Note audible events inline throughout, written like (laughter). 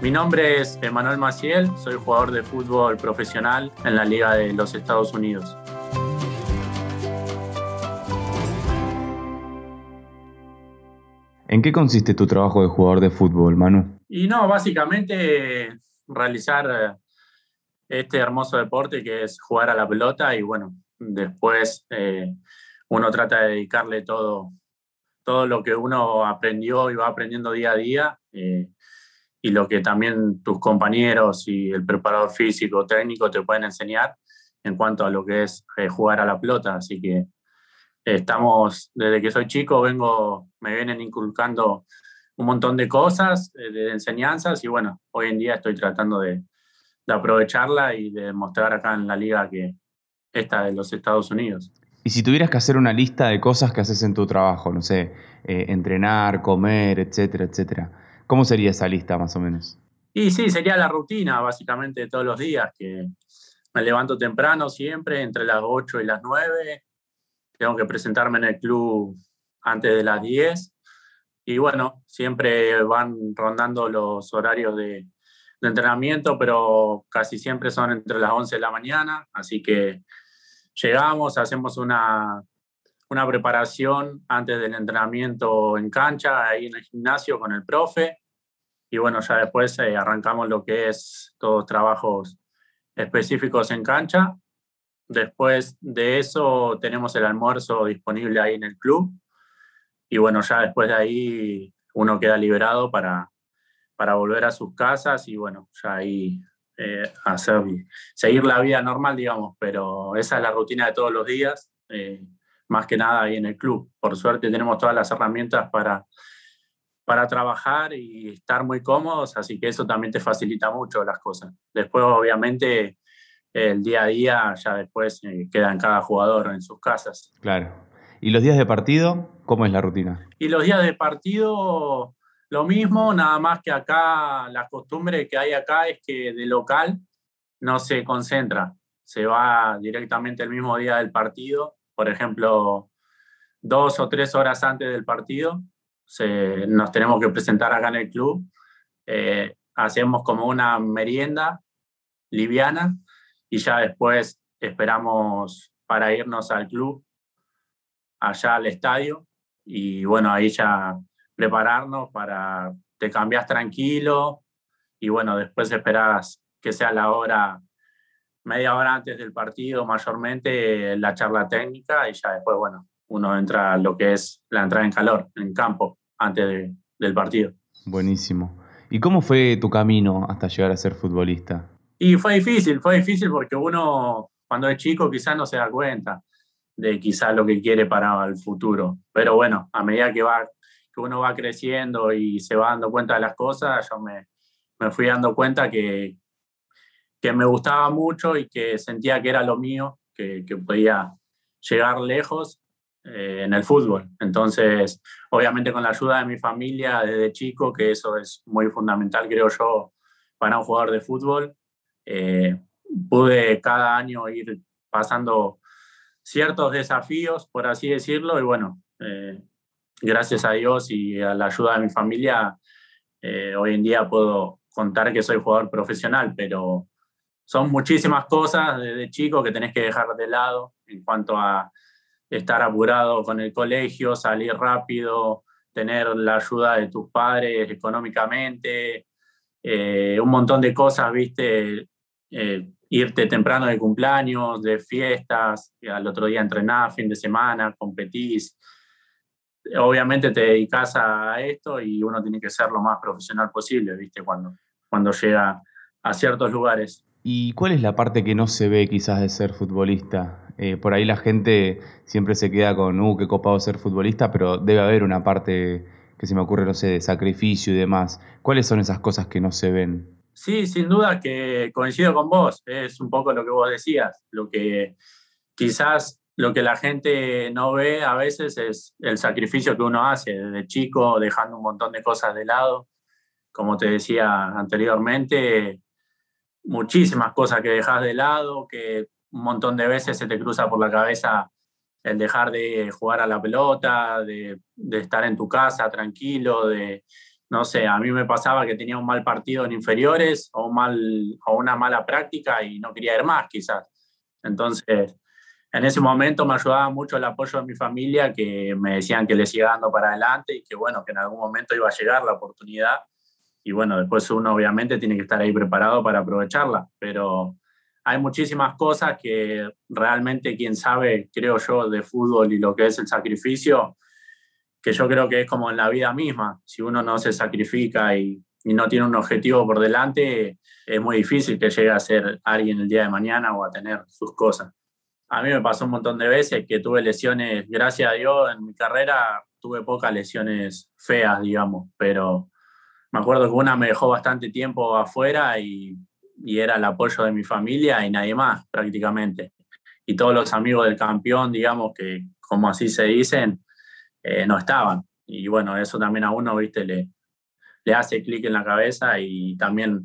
Mi nombre es Emanuel Maciel, soy jugador de fútbol profesional en la Liga de los Estados Unidos. ¿En qué consiste tu trabajo de jugador de fútbol, Manu? Y no, básicamente realizar eh, este hermoso deporte que es jugar a la pelota y bueno, después eh, uno trata de dedicarle todo, todo lo que uno aprendió y va aprendiendo día a día eh, y lo que también tus compañeros y el preparador físico, técnico te pueden enseñar en cuanto a lo que es jugar a la pelota. Así que estamos, desde que soy chico, vengo, me vienen inculcando un montón de cosas, eh, de enseñanzas, y bueno, hoy en día estoy tratando de, de aprovecharla y de mostrar acá en la liga que esta de los Estados Unidos. Y si tuvieras que hacer una lista de cosas que haces en tu trabajo, no sé, eh, entrenar, comer, etcétera, etcétera, ¿cómo sería esa lista más o menos? Y sí, sería la rutina básicamente de todos los días, que me levanto temprano siempre, entre las 8 y las 9, tengo que presentarme en el club antes de las 10 y bueno, siempre van rondando los horarios de, entrenamiento, pero casi siempre son entre las 11 de la mañana, así que llegamos, hacemos una, una preparación antes del entrenamiento en cancha, ahí en el gimnasio con el profe, y bueno, ya después eh, arrancamos lo que es todos trabajos específicos en cancha. Después de eso tenemos el almuerzo disponible ahí en el club. Y bueno, ya después de ahí uno queda liberado para, para volver a sus casas y bueno, ya ahí eh, hacer, seguir la vida normal, digamos, pero esa es la rutina de todos los días, eh, más que nada ahí en el club. Por suerte tenemos todas las herramientas para, para trabajar y estar muy cómodos, así que eso también te facilita mucho las cosas. Después, obviamente, el día a día ya después eh, queda en cada jugador en sus casas. Claro. ¿Y los días de partido? ¿Cómo es la rutina? Y los días de partido, lo mismo, nada más que acá, la costumbre que hay acá es que de local no se concentra, se va directamente el mismo día del partido, por ejemplo, dos o tres horas antes del partido, se, nos tenemos que presentar acá en el club, eh, hacemos como una merienda liviana y ya después esperamos para irnos al club, allá al estadio, y bueno, ahí ya prepararnos para, te cambias tranquilo, y bueno, después esperas que sea la hora, media hora antes del partido, mayormente la charla técnica, y ya después, bueno, uno entra a lo que es la entrada en calor, en campo, antes del partido. Buenísimo. ¿Y cómo fue tu camino hasta llegar a ser futbolista? Y fue difícil, fue difícil porque uno cuando es chico quizás no se da cuenta de quizás lo que quiere para el futuro. Pero bueno, a medida que, va, que uno va creciendo y se va dando cuenta de las cosas, yo me, me fui dando cuenta que, que me gustaba mucho y que sentía que era lo mío, que, que podía llegar lejos eh, en el fútbol. Entonces, obviamente con la ayuda de mi familia desde chico, que eso es muy fundamental, creo yo, para un jugador de fútbol, eh, pude cada año ir pasando ciertos desafíos, por así decirlo, y bueno, eh, gracias a Dios y a la ayuda de mi familia, eh, hoy en día puedo contar que soy jugador profesional, pero son muchísimas cosas desde chico que tenés que dejar de lado en cuanto a estar apurado con el colegio, salir rápido, tener la ayuda de tus padres económicamente, un montón de cosas, viste, eh, irte temprano de cumpleaños, de fiestas, al otro día entrenás, fin de semana, competís. Obviamente te dedicas a esto y uno tiene que ser lo más profesional posible, ¿viste? Cuando, cuando llega a ciertos lugares. ¿Y cuál es la parte que no se ve quizás de ser futbolista? Eh, por ahí la gente siempre se queda con, uh, qué copado ser futbolista, pero debe haber una parte que se me ocurre, no sé, de sacrificio y demás. ¿Cuáles son esas cosas que no se ven? Sí, sin duda que coincido con vos, es un poco lo que vos decías, lo que quizás lo que la gente no ve a veces es el sacrificio que uno hace desde chico, dejando un montón de cosas de lado, como te decía anteriormente, muchísimas cosas que dejas de lado, que un montón de veces se te cruza por la cabeza el dejar de jugar a la pelota, de, estar en tu casa tranquilo, de, no sé, a mí me pasaba que tenía un mal partido en inferiores o, mal, o una mala práctica y no quería ir más quizás. Entonces, en ese momento me ayudaba mucho el apoyo de mi familia, que me decían que le siga dando para adelante y que bueno, que en algún momento iba a llegar la oportunidad. Y bueno, después uno obviamente tiene que estar ahí preparado para aprovecharla, pero hay muchísimas cosas que realmente quien sabe, creo yo, de fútbol y lo que es el sacrificio, que yo creo que es como en la vida misma. Si uno no se sacrifica y, no tiene un objetivo por delante, es muy difícil que llegue a ser alguien el día de mañana o a tener sus cosas. A mí me pasó un montón de veces que tuve lesiones, gracias a Dios, en mi carrera tuve pocas lesiones feas, digamos, pero me acuerdo que una me dejó bastante tiempo afuera y, era el apoyo de mi familia y nadie más prácticamente. Y todos los amigos del campeón, digamos, que como así se dicen, eh, no estaban. Y bueno, eso también a uno, viste, le, le hace clic en la cabeza y también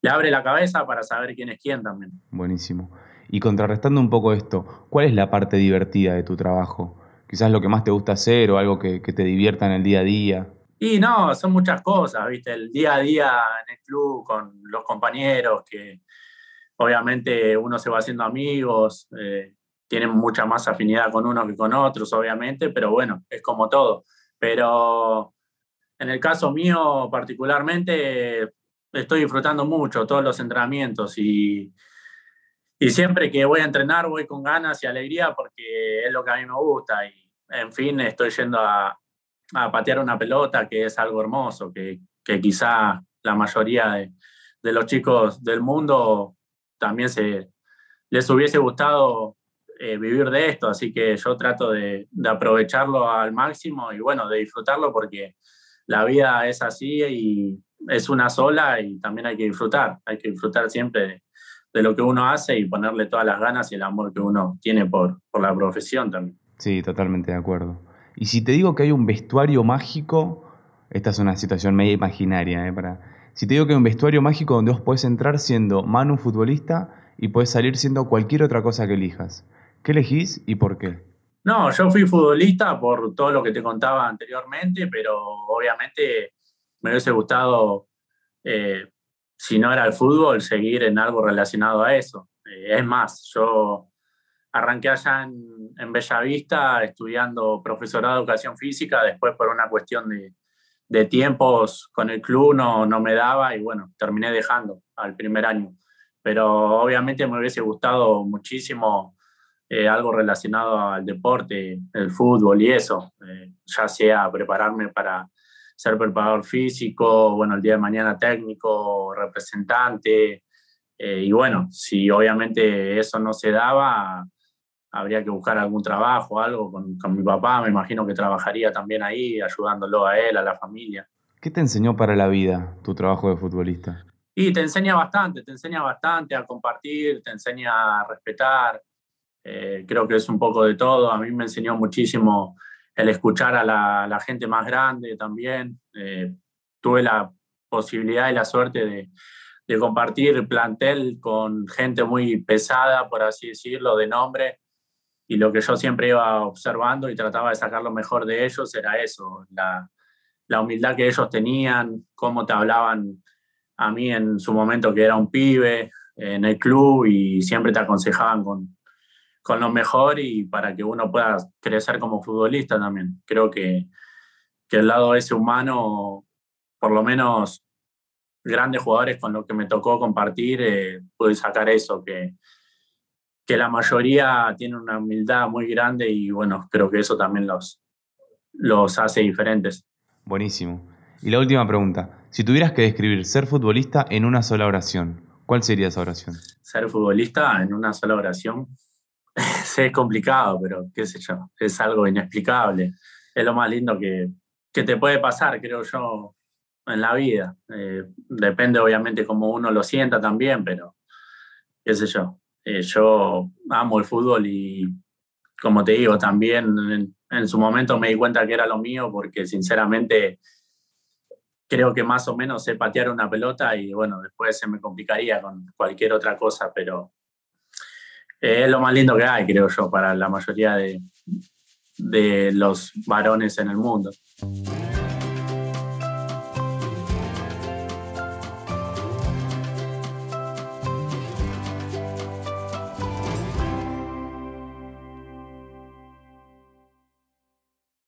le abre la cabeza para saber quién es quién también. Buenísimo. Y contrarrestando un poco esto, ¿cuál es la parte divertida de tu trabajo? Quizás lo que más te gusta hacer o algo que te divierta en el día a día. Y no, son muchas cosas, ¿viste? El día a día en el club con los compañeros, que obviamente uno se va haciendo amigos, eh, tienen mucha más afinidad con unos que con otros, obviamente, pero bueno, es como todo. Pero en el caso mío particularmente, estoy disfrutando mucho todos los entrenamientos y, y siempre que voy a entrenar voy con ganas y alegría porque es lo que a mí me gusta y en fin estoy yendo a, a patear una pelota, que es algo hermoso, que, que quizá la mayoría de, de, los chicos del mundo también se, les hubiese gustado eh, vivir de esto, así que yo trato de, de, aprovecharlo al máximo y bueno, de disfrutarlo porque la vida es así y es una sola y también hay que disfrutar, hay que disfrutar siempre de, de lo que uno hace y ponerle todas las ganas y el amor que uno tiene por, por la profesión también. Sí, totalmente de acuerdo. Y si te digo que hay un vestuario mágico, esta es una situación media imaginaria, ¿eh? Si te digo que hay un vestuario mágico donde vos podés entrar siendo Manu futbolista y podés salir siendo cualquier otra cosa que elijas, ¿Qué elegís y por qué? No, yo fui futbolista por todo lo que te contaba anteriormente, pero obviamente me hubiese gustado, eh, si no era el fútbol, seguir en algo relacionado a eso. Eh, es más, yo arranqué allá en, en Bellavista estudiando profesorado de educación física, después por una cuestión de, de tiempos con el club no, no me daba y bueno, terminé dejando al primer año. Pero obviamente me hubiese gustado muchísimo eh, algo relacionado al deporte, el fútbol y eso, eh, ya sea prepararme para ser preparador físico, bueno, el día de mañana técnico, representante, eh, y bueno, si obviamente eso no se daba, habría que buscar algún trabajo, algo con, con mi papá, me imagino que trabajaría también ahí, ayudándolo a él, a la familia. ¿Qué te enseñó para la vida tu trabajo de futbolista? Y te enseña bastante, te enseña bastante a compartir, te enseña a respetar, eh, creo que es un poco de todo. A mí me enseñó muchísimo el escuchar a la, la gente más grande también. Eh, tuve la posibilidad y la suerte de, de, compartir plantel con gente muy pesada, por así decirlo, de nombre. Y lo que yo siempre iba observando y trataba de sacar lo mejor de ellos era eso, la, la humildad que ellos tenían, cómo te hablaban a mí en su momento que era un pibe en el club y siempre te aconsejaban con, con lo mejor y para que uno pueda crecer como futbolista también. Creo que, que el lado ese humano, por lo menos grandes jugadores con los que me tocó compartir, eh, pude sacar eso, que, que la mayoría tiene una humildad muy grande y bueno, creo que eso también los, los hace diferentes. Buenísimo. Y la última pregunta, si tuvieras que describir ser futbolista en una sola oración, ¿cuál sería esa oración? Ser futbolista en una sola oración (laughs) es complicado, pero qué sé yo, es algo inexplicable. Es lo más lindo que, que te puede pasar, creo yo, en la vida. Eh, depende obviamente cómo uno lo sienta también, pero qué sé yo. Eh, yo amo el fútbol y, como te digo, también en, su momento me di cuenta que era lo mío porque sinceramente creo que más o menos sé patear una pelota y bueno, después se me complicaría con cualquier otra cosa, pero es lo más lindo que hay, creo yo, para la mayoría de, de los varones en el mundo.